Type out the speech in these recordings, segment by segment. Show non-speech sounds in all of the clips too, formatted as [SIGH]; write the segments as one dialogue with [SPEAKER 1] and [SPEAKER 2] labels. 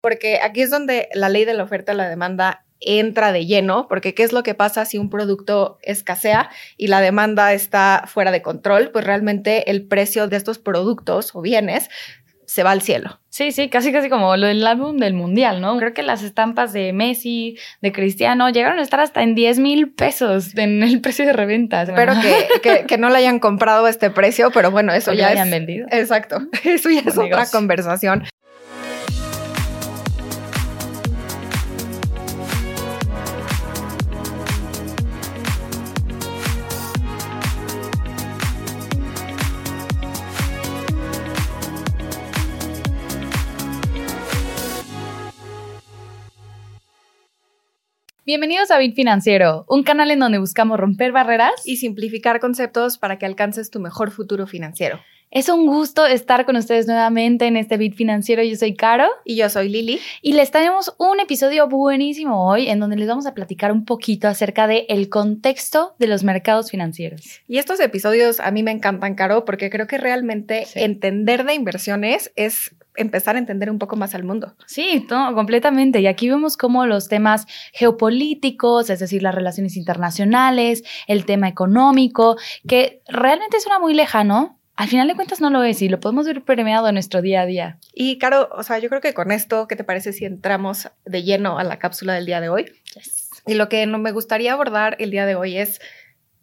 [SPEAKER 1] porque aquí es donde la ley de la oferta y la demanda entra de lleno, porque ¿qué es lo que pasa si un producto escasea y la demanda está fuera de control? Pues realmente el precio de estos productos o bienes se va al cielo.
[SPEAKER 2] Sí, sí, casi casi como lo del álbum del mundial, ¿no? Creo que las estampas de Messi, de Cristiano, llegaron a estar hasta en 10 mil pesos en el [LAUGHS] precio de reventa.
[SPEAKER 1] Espero que, que, no le hayan comprado a este precio, pero bueno, eso ya
[SPEAKER 2] hayan vendido.
[SPEAKER 1] Exacto, [LAUGHS] eso ya es otra conversación.
[SPEAKER 2] Bienvenidos a Bit Financiero, un canal en donde buscamos romper barreras
[SPEAKER 1] y simplificar conceptos para que alcances tu mejor futuro financiero.
[SPEAKER 2] Es un gusto estar con ustedes nuevamente en este Bit Financiero. Yo soy Caro.
[SPEAKER 1] Y yo soy Lili.
[SPEAKER 2] Y les tenemos un episodio buenísimo hoy en donde les vamos a platicar un poquito acerca del el contexto de los mercados financieros.
[SPEAKER 1] Y estos episodios a mí me encantan, Caro, porque creo que realmente entender de inversiones es empezar a entender un poco más al mundo.
[SPEAKER 2] Sí, completamente. Y aquí vemos cómo los temas geopolíticos, es decir, las relaciones internacionales, el tema económico, que realmente suena muy lejano, al final de cuentas no lo es y lo podemos ver premiado en nuestro día a día.
[SPEAKER 1] Y Caro, o sea, yo creo que con esto, ¿qué te parece si entramos de lleno a la cápsula del día de hoy? Y lo que no me gustaría abordar el día de hoy es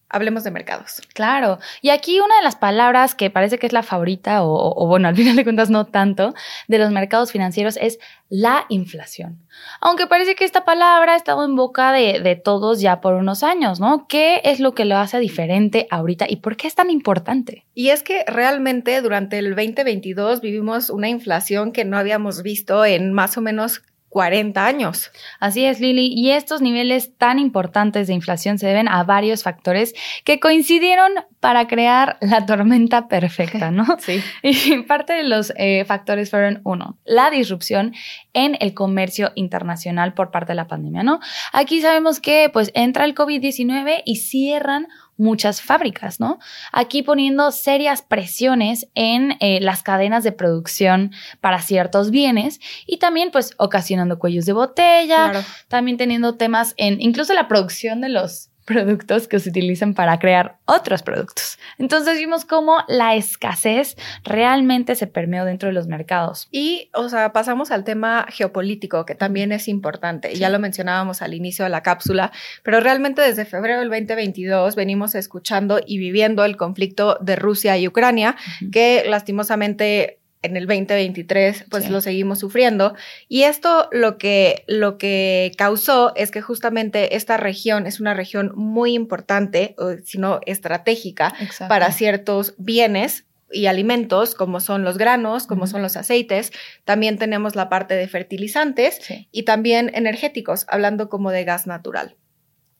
[SPEAKER 1] hablemos de mercados.
[SPEAKER 2] Claro. Y aquí una de las palabras que parece que es la favorita, o, bueno, al final de cuentas no tanto, de los mercados financieros es la inflación. Aunque parece que esta palabra ha estado en boca de, de, todos ya por unos años, ¿no? ¿Qué es lo que lo hace diferente ahorita y por qué es tan importante?
[SPEAKER 1] Y es que realmente durante el 2022 vivimos una inflación que no habíamos visto en más o menos 40 años.
[SPEAKER 2] Así es, Lili. Y estos niveles tan importantes de inflación se deben a varios factores que coincidieron para crear la tormenta perfecta, ¿no? [LAUGHS]
[SPEAKER 1] Sí.
[SPEAKER 2] Y parte de los eh, factores fueron, uno, la disrupción en el comercio internacional por parte de la pandemia, ¿no? Aquí sabemos que pues entra el COVID-19 y cierran muchas fábricas, ¿no? Aquí poniendo serias presiones en eh, las cadenas de producción para ciertos bienes y también pues ocasionando cuellos de botella, también teniendo temas en incluso la producción de los productos que se utilizan para crear otros productos. Entonces vimos cómo la escasez realmente se permeó dentro de los mercados.
[SPEAKER 1] Y, o sea, pasamos al tema geopolítico, que también es importante. Ya lo mencionábamos al inicio de la cápsula, pero realmente desde febrero del 2022 venimos escuchando y viviendo el conflicto de Rusia y Ucrania, que lastimosamente en el 2023 pues lo seguimos sufriendo y esto lo que lo que causó es que justamente esta región es una región muy importante, sino estratégica para ciertos bienes y alimentos como son los granos, como son los aceites. También tenemos la parte de fertilizantes y también energéticos, hablando como de gas natural.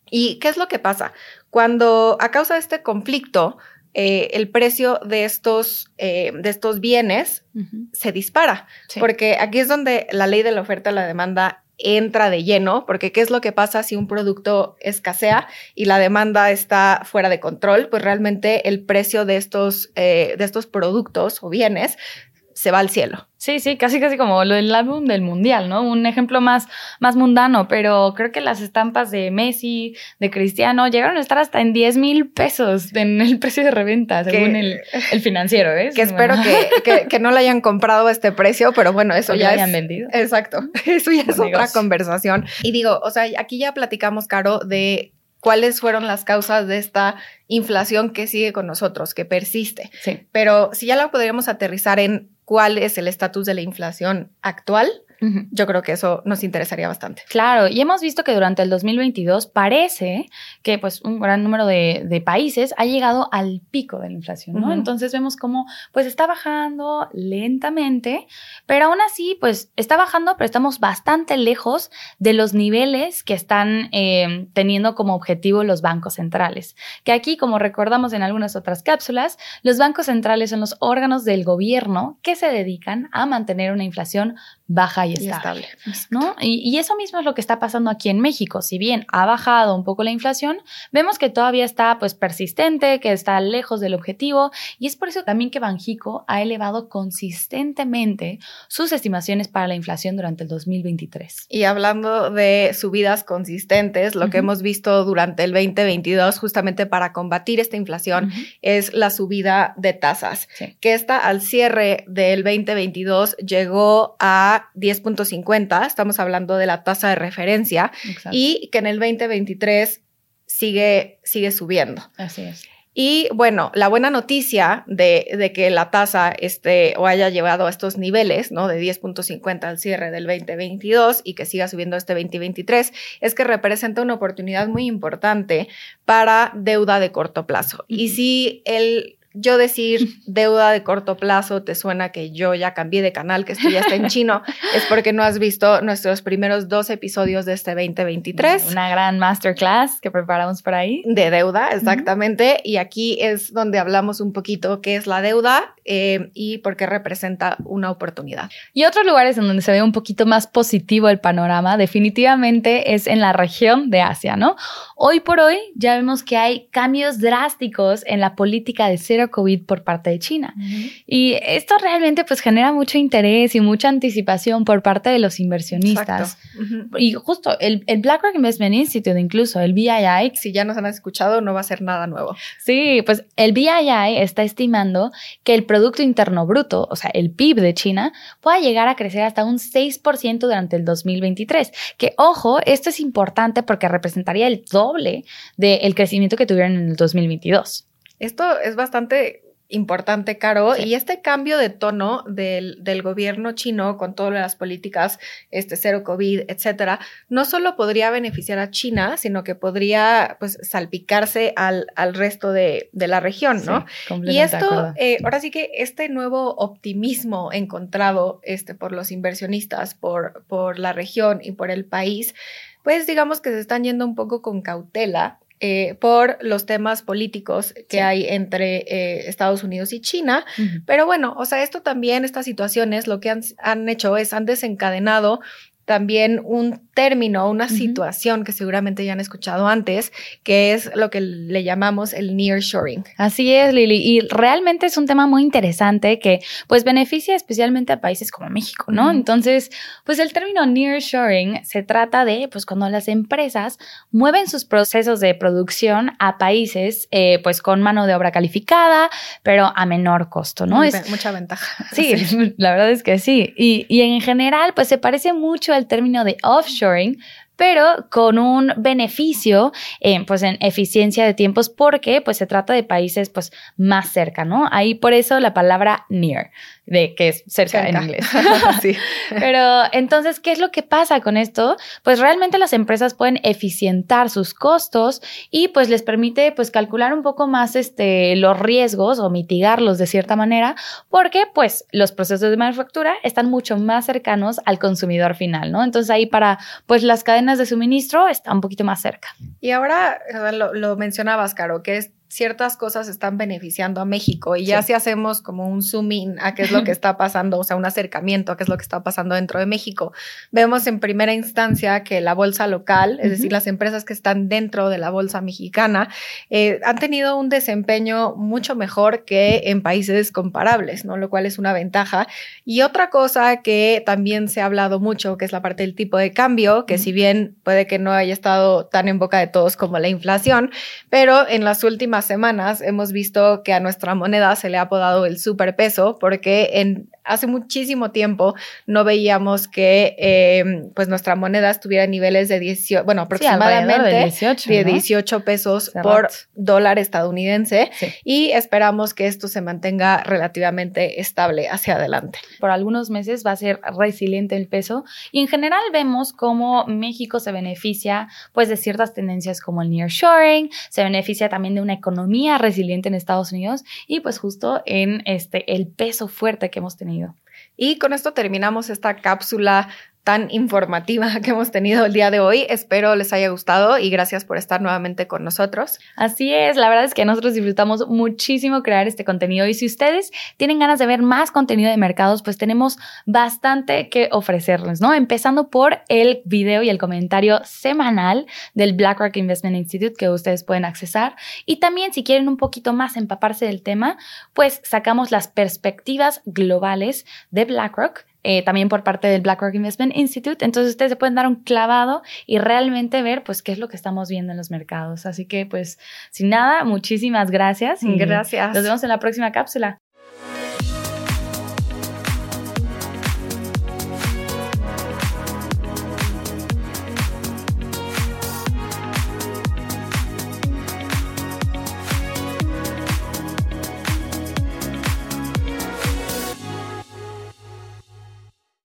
[SPEAKER 1] ¿Y qué es lo que pasa? Cuando a causa de este conflicto, eh, el precio de estos, eh, de estos bienes se dispara, porque aquí es donde la ley de la oferta y la demanda entra de lleno, porque ¿qué es lo que pasa si un producto escasea y la demanda está fuera de control? Pues realmente el precio de estos, eh, de estos productos o bienes se va al cielo.
[SPEAKER 2] Sí, sí, casi casi como lo del álbum del mundial, ¿no? Un ejemplo más, más mundano, pero creo que las estampas de Messi, de Cristiano, llegaron a estar hasta en 10 mil pesos en el [LAUGHS] precio de reventa, según el, financiero, ¿eh?
[SPEAKER 1] Que espero que, que, no le hayan comprado a este precio, pero bueno, eso ya
[SPEAKER 2] hayan vendido.
[SPEAKER 1] Exacto, [LAUGHS] eso ya es otra conversación. Y digo, o sea, aquí ya platicamos, Caro, de cuáles fueron las causas de esta inflación que sigue con nosotros, que persiste.
[SPEAKER 2] Sí.
[SPEAKER 1] Pero si ya la podríamos aterrizar en cuál es el estatus de la inflación actual, yo creo que eso nos interesaría bastante.
[SPEAKER 2] Claro, y hemos visto que durante el 2022 parece que pues un gran número de, países ha llegado al pico de la inflación, ¿no? Entonces vemos cómo pues está bajando lentamente, pero aún así pues está bajando, pero estamos bastante lejos de los niveles que están em, teniendo como objetivo los bancos centrales. Que aquí, como recordamos en algunas otras cápsulas, los bancos centrales son los órganos del gobierno que se dedican a mantener una inflación baja y estable. ¿no? Y, eso mismo es lo que está pasando aquí en México. Si bien ha bajado un poco la inflación, vemos que todavía está pues persistente, que está lejos del objetivo y es por eso también que Banjico ha elevado consistentemente sus estimaciones para la inflación durante el 2023.
[SPEAKER 1] Y hablando de subidas consistentes, lo que hemos visto durante el 2022 justamente para combatir esta inflación es la subida de tasas, que está al cierre del 2022 llegó a 10.50, estamos hablando de la tasa de referencia, y que en el 2023 sigue, sigue subiendo.
[SPEAKER 2] Así es.
[SPEAKER 1] Y bueno, la buena noticia de, que la tasa esté o haya llevado a estos niveles, ¿no? De 10.50 al cierre del 2022 y que siga subiendo este 2023, es que representa una oportunidad muy importante para deuda de corto plazo. Y si el yo decir [LAUGHS] deuda de corto plazo te suena que yo ya cambié de canal, que esto ya está en [LAUGHS] chino, es porque no has visto nuestros primeros dos episodios de este 2023.
[SPEAKER 2] Una gran masterclass que preparamos por ahí.
[SPEAKER 1] De deuda, exactamente. Y aquí es donde hablamos un poquito qué es la deuda eh, y por qué representa una oportunidad.
[SPEAKER 2] Y otros lugares en donde se ve un poquito más positivo el panorama, definitivamente es en la región de Asia, ¿no? Hoy por hoy ya vemos que hay cambios drásticos en la política de cero COVID por parte de China. Y esto realmente pues genera mucho interés y mucha anticipación por parte de los inversionistas. Y justo el, el, BlackRock Investment Institute, incluso el BII.
[SPEAKER 1] Si ya nos han escuchado, no va a ser nada nuevo.
[SPEAKER 2] Sí, pues el BII está estimando que el Producto Interno Bruto, o sea, el PIB de China, pueda llegar a crecer hasta un 6% durante el 2023. Que ojo, esto es importante porque representaría el doble del crecimiento que tuvieron en el 2022.
[SPEAKER 1] Esto es bastante importante, Caro, y este cambio de tono del, del, gobierno chino con todas las políticas, este cero COVID, etcétera, no solo podría beneficiar a China, sino que podría pues salpicarse al, al resto de, de, la región, ¿no? y esto, eh, ahora sí que este nuevo optimismo encontrado este, por los inversionistas, por, por la región y por el país, pues digamos que se están yendo un poco con cautela eh, por los temas políticos que hay entre eh, Estados Unidos y China. Pero bueno, o sea, esto también, estas situaciones, lo que han, han hecho es, han desencadenado también un término, una situación que seguramente ya han escuchado antes, que es lo que le llamamos el nearshoring.
[SPEAKER 2] Así es, Lili, y realmente es un tema muy interesante que pues beneficia especialmente a países como México, ¿no? Entonces, pues el término nearshoring se trata de pues cuando las empresas mueven sus procesos de producción a países eh, pues con mano de obra calificada, pero a menor costo, ¿no?
[SPEAKER 1] Es mucha ventaja. [LAUGHS]
[SPEAKER 2] Sí, la verdad es que sí. Y, y en general pues se parece mucho el término de offshoring, pero con un beneficio eh, pues en eficiencia de tiempos porque pues se trata de países pues más cerca, ¿no? Ahí por eso la palabra near de que es cerca, en inglés. [LAUGHS] sí. [LAUGHS] Pero entonces, ¿qué es lo que pasa con esto? Pues realmente las empresas pueden eficientar sus costos y pues les permite pues calcular un poco más este, los riesgos o mitigarlos de cierta manera porque pues los procesos de manufactura están mucho más cercanos al consumidor final, ¿no? Entonces ahí para pues las cadenas de suministro está un poquito más cerca.
[SPEAKER 1] Y ahora lo, lo mencionabas, Caro, que es ciertas cosas están beneficiando a México y ya si hacemos como un zoom in a qué es lo que [LAUGHS] está pasando, o sea, un acercamiento a qué es lo que está pasando dentro de México, vemos en primera instancia que la bolsa local, es decir, las empresas que están dentro de la bolsa mexicana, eh, han tenido un desempeño mucho mejor que en países comparables, ¿no? Lo cual es una ventaja. Y otra cosa que también se ha hablado mucho, que es la parte del tipo de cambio, que si bien puede que no haya estado tan en boca de todos como la inflación, pero en las últimas semanas hemos visto que a nuestra moneda se le ha apodado el superpeso porque en hace muchísimo tiempo no veíamos que eh, pues nuestra moneda estuviera en niveles de 18, bueno, aproximadamente de 18, de 18 pesos por dólar estadounidense y esperamos que esto se mantenga relativamente estable hacia adelante.
[SPEAKER 2] Por algunos meses va a ser resiliente el peso y en general vemos cómo México se beneficia pues de ciertas tendencias como el nearshoring, se beneficia también de una economía resiliente en Estados Unidos y pues justo en este el peso fuerte que hemos tenido
[SPEAKER 1] y con esto terminamos esta cápsula tan informativa que hemos tenido el día de hoy. Espero les haya gustado y gracias por estar nuevamente con nosotros.
[SPEAKER 2] Así es, la verdad es que nosotros disfrutamos muchísimo crear este contenido y si ustedes tienen ganas de ver más contenido de mercados, pues tenemos bastante que ofrecerles, ¿no? Empezando por el video y el comentario semanal del BlackRock Investment Institute que ustedes pueden accesar y también si quieren un poquito más empaparse del tema, pues sacamos las perspectivas globales de BlackRock eh, también por parte del BlackRock Investment Institute. Entonces ustedes se pueden dar un clavado y realmente ver pues qué es lo que estamos viendo en los mercados. Así que pues sin nada, muchísimas gracias.
[SPEAKER 1] gracias.
[SPEAKER 2] Nos vemos en la próxima cápsula.